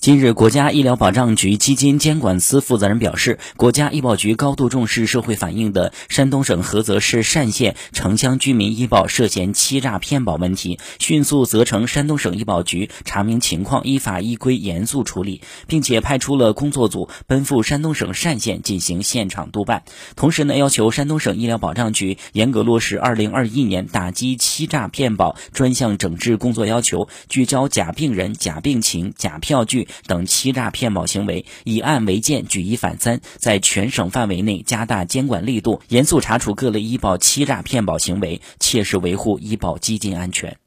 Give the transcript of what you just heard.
近日，国家医疗保障局基金监管司负责人表示，国家医保局高度重视社会反映的山东省菏泽市单县城乡居民医保涉嫌欺诈骗保问题，迅速责成山东省医保局查明情况，依法依规严肃处理，并且派出了工作组奔赴山东省单县进行现场督办。同时呢，要求山东省医疗保障局严格落实二零二一年打击欺诈骗保专项整治工作要求，聚焦假病人、假病情、假票据。等欺诈骗保行为，以案为鉴，举一反三，在全省范围内加大监管力度，严肃查处各类医保欺诈骗保行为，切实维护医保基金安全。